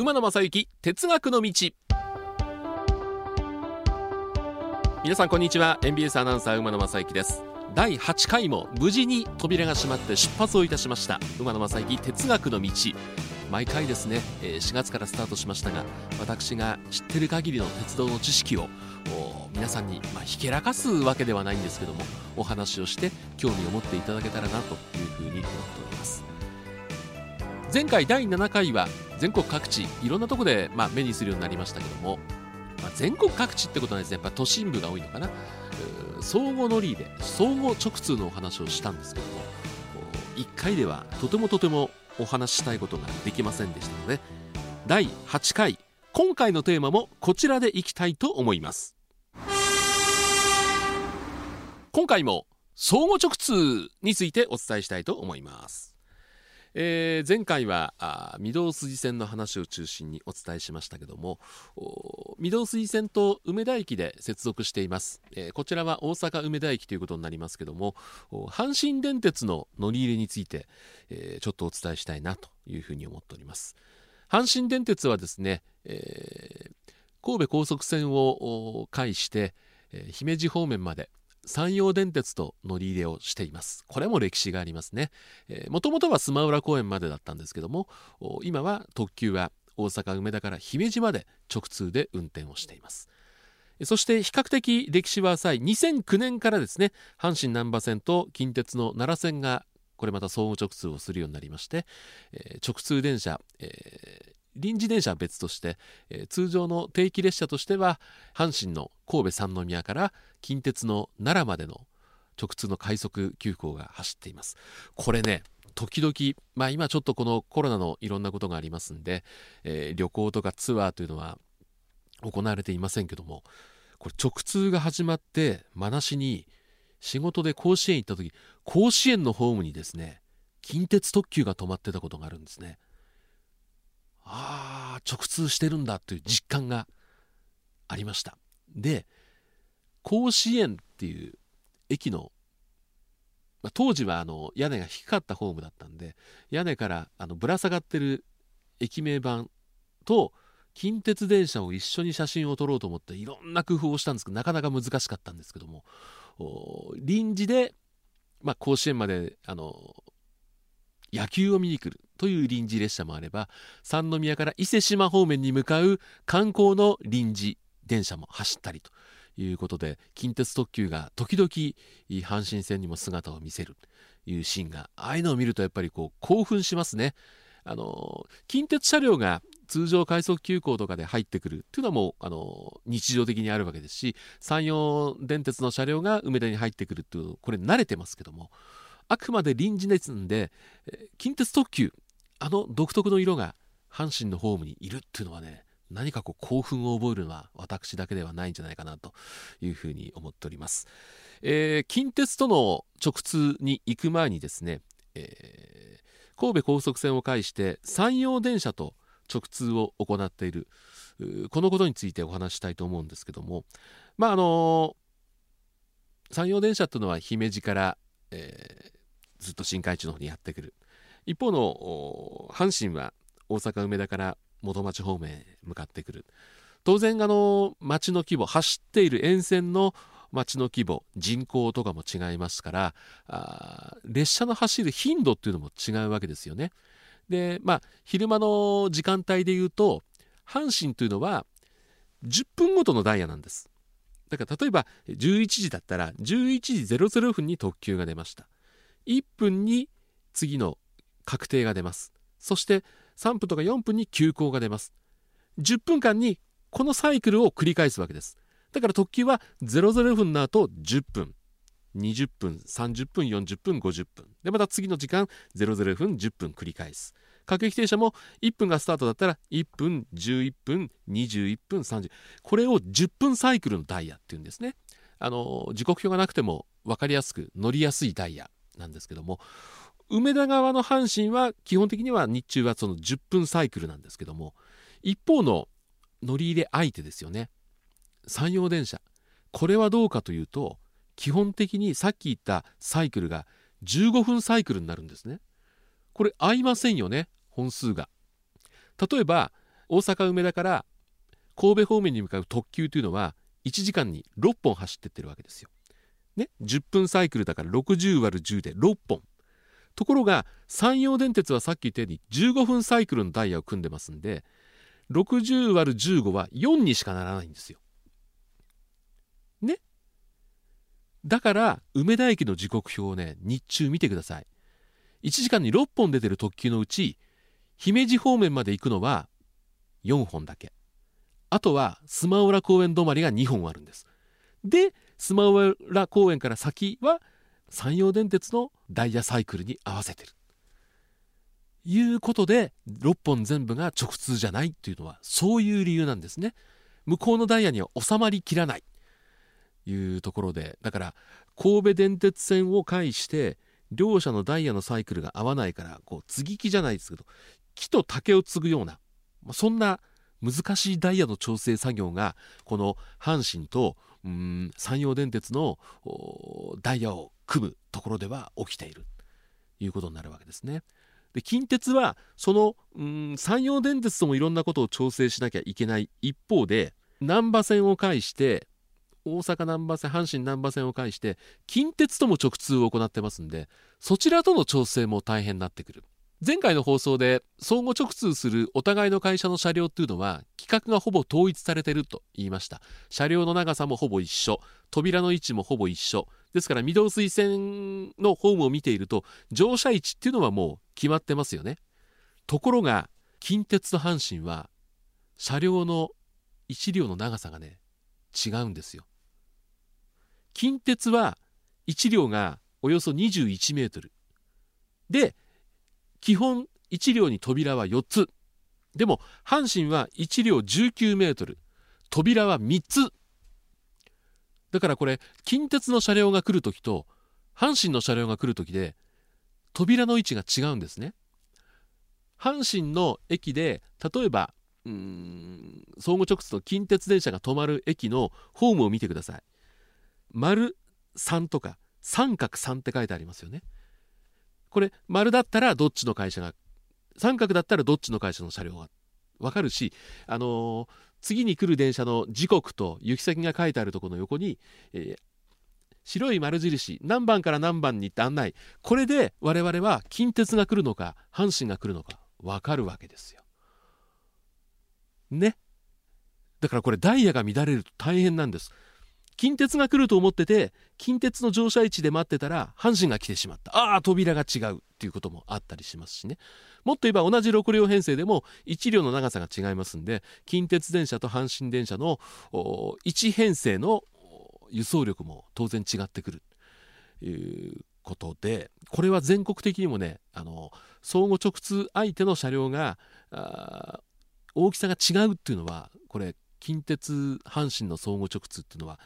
馬野正幸哲学の道。皆さんこんにちは。NBS アナウンサー馬野正幸です。第8回も無事に扉が閉まって出発をいたしました。馬野正幸哲学の道。毎回ですね4月からスタートしましたが私が知ってる限りの鉄道の知識を皆さんに、まあ、ひけらかすわけではないんですけどもお話をして興味を持っていただけたらなというふうに思っております。前回第7回は全国各地いろんなとこで、まあ、目にするようになりましたけども、まあ、全国各地ってことはですねやっぱ都心部が多いのかな。相互乗りで相互直通のお話をしたんですけども1回ではとてもとてもお話ししたいことができませんでしたので第8回今回のテーマもこちらでいきたいと思います。今回も相互直通についてお伝えしたいと思います。えー、前回は御堂筋線の話を中心にお伝えしましたけども御堂筋線と梅田駅で接続しています、えー、こちらは大阪梅田駅ということになりますけども阪神電鉄の乗り入れについて、えー、ちょっとお伝えしたいなというふうに思っております。阪神電鉄はですね、え神戸高速線を介して、え姫路方面まで山陽電鉄と乗り入れをしています。これも歴史がありますね。もともとはスマウラ公園までだったんですけども今は特急は大阪梅田から姫路まで直通で運転をしています。そして比較的歴史は浅い2009年からですね阪神難波線と近鉄の奈良線がこれまた相互直通をするようになりまして、え直通電車、え臨時電車は別として、えー、通常の定期列車としては阪神の神戸三宮から近鉄の奈良までの直通の快速急行が走っています。これね時々まあ今ちょっとこのコロナのいろんなことがありますんで、えー、旅行とかツアーというのは行われていませんけどもこれ直通が始まって真梨に仕事で甲子園行った時甲子園のホームにですね近鉄特急が止まってたことがあるんですね。ああ直通してるんだという実感がありました。で甲子園っていう駅の、まあ、当時はあの屋根が低かったホームだったんで屋根からあのぶら下がってる駅名板と近鉄電車を一緒に写真を撮ろうと思っていろんな工夫をしたんですけどなかなか難しかったんですけども臨時で、まあ、甲子園まであの野球を見に来るという臨時列車もあれば三宮から伊勢志摩方面に向かう観光の臨時電車も走ったりということで近鉄特急が時々阪神線にも姿を見せるというシーンがああいうのを見るとやっぱりこう興奮しますね。あの近鉄車両が通常快速急行とかで入ってくるっていうのはもうあの日常的にあるわけですし山陽電鉄の車両が梅田に入ってくるっていうこれ慣れてますけどもあくまで臨時熱んで近鉄特急あの独特の色が阪神のホームにいるっていうのはね何かこう興奮を覚えるのは私だけではないんじゃないかなというふうに思っております、えー、近鉄との直通に行く前にですね、えー、神戸高速線を介して山陽電車と直通を行っているこのことについてお話したいと思うんですけどもまああの山陽電車というのは姫路から、えー、ずっと新海地の方にやってくる一方の阪神は大阪梅田から元町方面へ向かってくる当然あの町の規模走っている沿線の町の規模人口とかも違いますからあ列車の走る頻度っていうのも違うわけですよね。でまあ昼間の時間帯でいうと阪神というのは10分ごとのダイヤなんです。だから例えば11時だったら11時00分に特急が出ました。1分に次の確定が出ます。そして3分とか4分に急行が出ます。10分間にこのサイクルを繰り返すわけです。だから特急は00分の後10分。20分30分40分50分。でまた次の時間00分10分繰り返す。各駅停車も1分がスタートだったら1分11分21分30これを10分サイクルのダイヤっていうんですね。あの時刻表がなくても分かりやすく乗りやすいダイヤ。なんですけども梅田側の阪神は基本的には日中はその10分サイクルなんですけども一方の乗り入れ相手ですよね。山陽電車。これはどうかというと基本的にさっき言ったサイクルが15分サイクルになるんですね。これ合いませんよね本数が。例えば大阪梅田から神戸方面に向かう特急というのは1時間に6本走ってってるわけですよ。ね、10分サイクルだから60割る10で6本。ところが山陽電鉄はさっき言ったように15分サイクルのダイヤを組んでますんで60割る15は4にしかならないんですよ。ねだから梅田駅の時刻表をね日中見てください。1時間に6本出てる特急のうち姫路方面まで行くのは4本だけ。あとはスマウラ公園止まりが2本あるんです。でスマウラ公園から先は山陽電鉄のダイヤサイクルに合わせてる。いうことで6本全部が直通じゃないっていうのはそういう理由なんですね。向こうのダイヤには収まりきらないいうところでだから神戸電鉄線を介して両者のダイヤのサイクルが合わないからこう継ぎ木じゃないですけど木と竹を継ぐようなそんな難しいダイヤの調整作業がこの阪神とうん山陽電鉄のダイヤを組むところでは起きているということになるわけですね。で近鉄はそのうん山陽電鉄ともいろんなことを調整しなきゃいけない一方で難波線を介して大阪難波線阪神難波線を介して近鉄とも直通を行ってますんでそちらとの調整も大変になってくる前回の放送で相互直通するお互いの会社の車両っていうのは格がほぼ統一されてると言いました。車両の長さもほぼ一緒。扉の位置もほぼ一緒。ですから御堂水線のホームを見ていると乗車位置っていうのはもう決まってますよね。ところが近鉄と阪神は車両の1両の長さがね違うんですよ。近鉄は1両がおよそ21メートル。で基本1両に扉は4つ。でも阪神は1両19メートル扉は3つ。だからこれ近鉄の車両が来る時と阪神の車両が来る時で扉の位置が違うんですね。阪神の駅で例えばうん相互直通の近鉄電車が止まる駅のホームを見てください。丸3とか三角3って書いてありますよね。これ丸だったらどっちの会社が三角だったらどっちの会社の車両が分かるし、あのー、次に来る電車の時刻と行き先が書いてあるとこの横に、えー、白い丸印何番から何番に行って案内これで我々は近鉄が来るのか阪神が来るのか分かるわけですよ。ね。だからこれダイヤが乱れると大変なんです。近鉄が来ると思ってて近鉄の乗車位置で待ってたら阪神が来てしまった。ああ扉が違うっていうこともあったりしますしね。もっと言えば同じ6両編成でも1両の長さが違いますんで近鉄電車と阪神電車の1編成の輸送力も当然違ってくるということでこれは全国的にもねあの相互直通相手の車両が大きさが違うっていうのはこれ近鉄阪神の相互直通っていうのは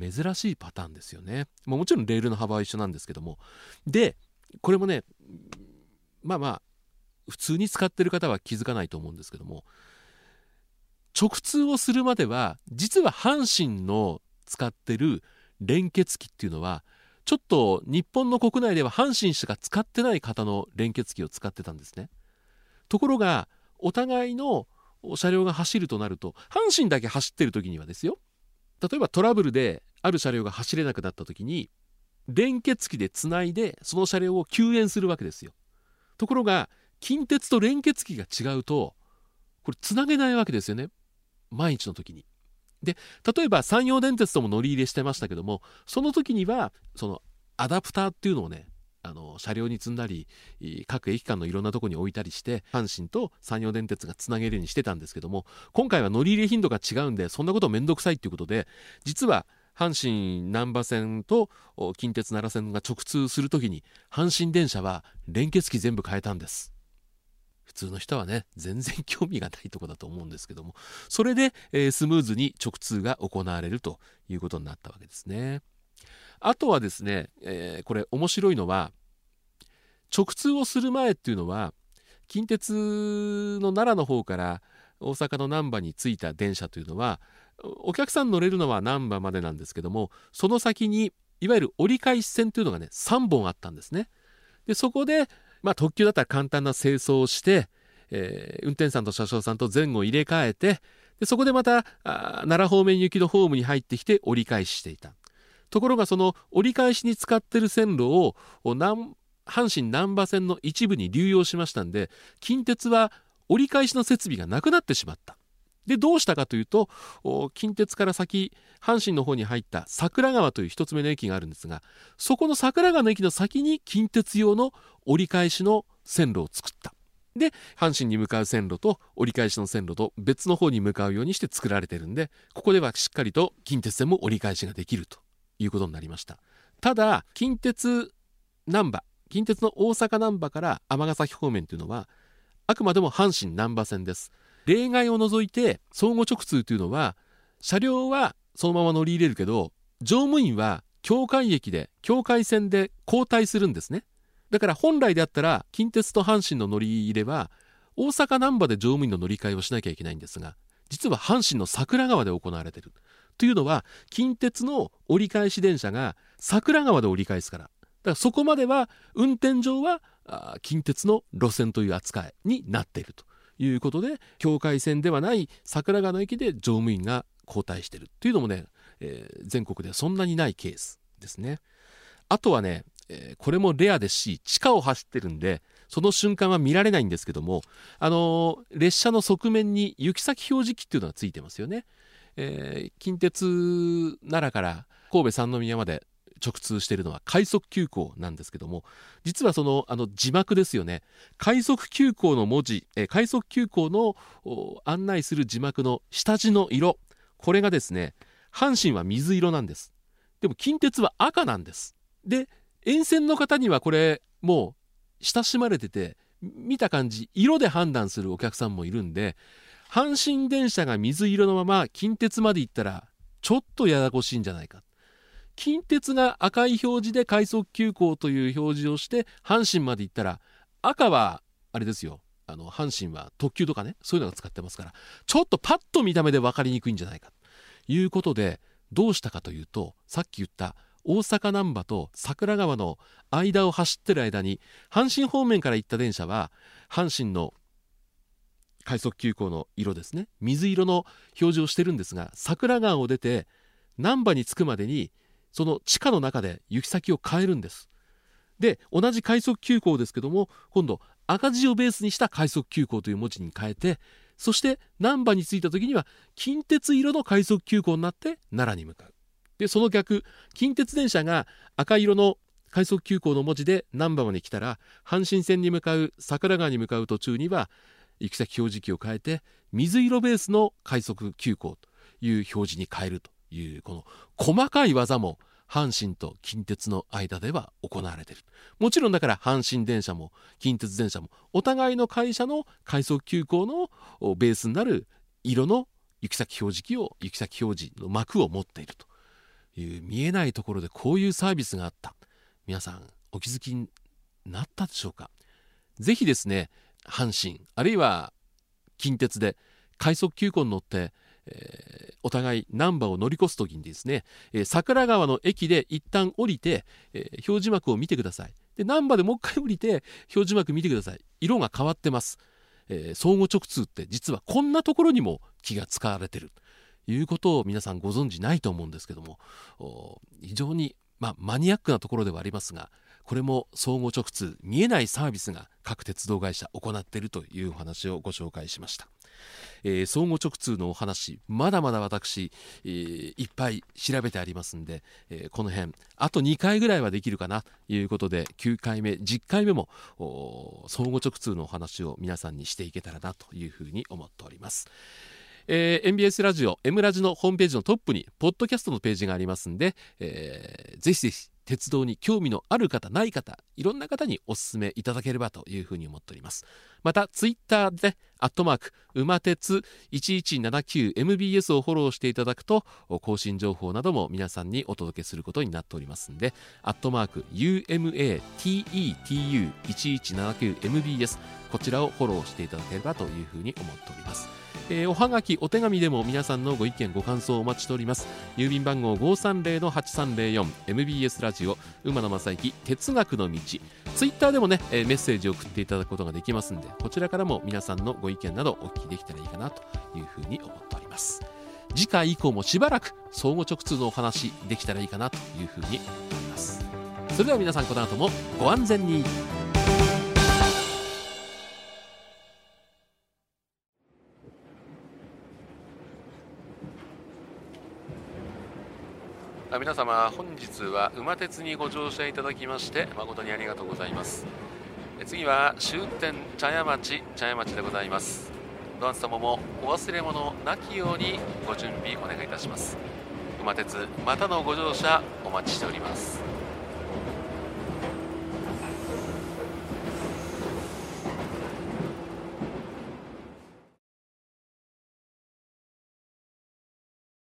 珍しいパターンですよね。ももちろんレールの幅は一緒なんですけども。で、これもね、まあまあ、普通に使ってる方は気づかないと思うんですけども、直通をするまでは、実は阪神の使ってる連結機っていうのは、ちょっと日本の国内では阪神しか使ってない方の連結機を使ってたんですね。ところが、お互いの車両が走るとなると、阪神だけ走ってる時にはですよ、例えばトラブルである車両が走れなくなった時に連結機でつないでその車両を救援するわけですよ。ところが近鉄と連結機が違うとこれつなげないわけですよね。毎日の時に。で例えば山陽電鉄とも乗り入れしてましたけどもその時にはそのアダプターっていうのをねあの車両に積んだり各駅間のいろんなとこに置いたりして阪神と山陽電鉄がつなげるようにしてたんですけども今回は乗り入れ頻度が違うんでそんなこと面倒くさいっていうことで実は阪神難波線と近鉄奈良線が直通する時に阪神電車は連結機全部変えたんです。普通の人はね全然興味がないとこだと思うんですけどもそれで、えー、スムーズに直通が行われるということになったわけですね。あとはですね、えー、これ面白いのは直通をする前っていうのは近鉄の奈良の方から大阪の難波に着いた電車というのはお客さん乗れるのは難波までなんですけどもその先にいわゆる折り返し線というのがね3本あったんですね。でそこで、まあ、特急だったら簡単な清掃をして、えー運転手さんと車掌さんと前後入れ替えてでそこでまた奈良方面行きのホームに入ってきて折り返ししていたところがその折り返しに使ってる線路を阪神難波線の一部に流用しましたんで近鉄は折り返しの設備がなくなってしまった。でどうしたかというと近鉄から先阪神の方に入った桜川という一つ目の駅があるんですがそこの桜川の駅の先に近鉄用の折り返しの線路を作った。で阪神に向かう線路と折り返しの線路と別の方に向かうようにして作られてるんでここではしっかりと近鉄線も折り返しができると。いうことになりました。ただ近鉄難波近鉄の大阪難波から尼崎方面というのはあくまでも阪神難波線です。例外を除いて相互直通というのは車両はそのまま乗り入れるけど乗務員は境界駅で境界線で交代するんですね。だから本来であったら近鉄と阪神の乗り入れは大阪難波で乗務員の乗り換えをしなきゃいけないんですが実は阪神の桜川で行われている。というのは近鉄の折り返し電車が桜川で折り返すからだからそこまでは運転上は近鉄の路線という扱いになっているということで境界線ではない桜川の駅で乗務員が交代しているというのもね、えー全国ではそんなにないケースですね。あとはね、えーこれもレアですし地下を走ってるんでその瞬間は見られないんですけども、あのー列車の側面に行き先表示器っていうのがついてますよね。えー近鉄奈良から神戸三宮まで直通しているのは快速急行なんですけども実はそのあの字幕ですよね。快速急行の文字、えー快速急行の案内する字幕の下地の色。これがですね阪神は水色なんです。でも近鉄は赤なんです。で沿線の方にはこれもう親しまれてて見た感じ色で判断するお客さんもいるんで阪神電車が水色のまま近鉄まで行ったらちょっとややこしいんじゃないか。近鉄が赤い表示で快速急行という表示をして阪神まで行ったら赤はあれですよ。あの阪神は特急とかねそういうのが使ってますからちょっとパッと見た目で分かりにくいんじゃないか。ということでどうしたかというとさっき言った大阪難波と桜川の間を走ってる間に阪神方面から行った電車は阪神の快速急行の色ですね。水色の表示をしてるんですが桜川を出て難波に着くまでにその地下の中で行き先を変えるんです。で同じ快速急行ですけども今度赤字をベースにした快速急行という文字に変えてそして難波に着いた時には近鉄色の快速急行になって奈良に向かう。でその逆近鉄電車が赤色の快速急行の文字で難波まで来たら阪神線に向かう桜川に向かう途中には行き先表示器を変えて水色ベースの快速急行という表示に変えるというこの細かい技も阪神と近鉄の間では行われている。もちろんだから阪神電車も近鉄電車もお互いの会社の快速急行のベースになる色の行き先表示器を行き先表示の幕を持っているという見えないところでこういうサービスがあった。皆さんお気づきになったでしょうか？ぜひですね阪神あるいは近鉄で快速急行に乗って、えーお互い難波を乗り越す時にですね、えー桜川の駅で一旦降りて、えー表示幕を見てください。で難波でもう一回降りて表示幕見てください。色が変わってます、え相互直通って実はこんなところにも気が使われてる。ということを皆さんご存知ないと思うんですけども非常に、まあ、マニアックなところではありますがこれも相互直通見えないサービスが各鉄道会社行っているというお話をご紹介しました、えー相互直通のお話まだまだ私、えーいっぱい調べてありますんで、えーこの辺あと2回ぐらいはできるかなということで9回目10回目も相互直通のお話を皆さんにしていけたらなというふうに思っております。えー MBS ラジオ M ラジのホームページのトップにポッドキャストのページがありますんで、えーぜひぜひ鉄道に興味のある方ない方いろんな方にお勧めいただければというふうに思っております。またツイッターでアットマーク馬鉄 1179MBS をフォローしていただくと更新情報なども皆さんにお届けすることになっておりますんでアットマーク UMATETU1179MBS こちらをフォローしていただければというふうに思っております。えーおはがきお手紙でも皆さんのご意見ご感想をお待ちしております。郵便番号 530-8304MBS ラジオ馬野正幸哲学の道。ツイッターでもね、えーメッセージを送っていただくことができますんでこちらからも皆さんのご意見などお聞きできたらいいかなというふうに思っております。次回以降もしばらく相互直通のお話できたらいいかなというふうに思っております。それでは皆さんこの後もご安全に。皆様本日は馬鉄にご乗車いただきまして誠にありがとうございます。次は終点茶屋町茶屋町でございます。ドアンス様もお忘れ物なきようにご準備お願いいたします。馬鉄またのご乗車お待ちしております。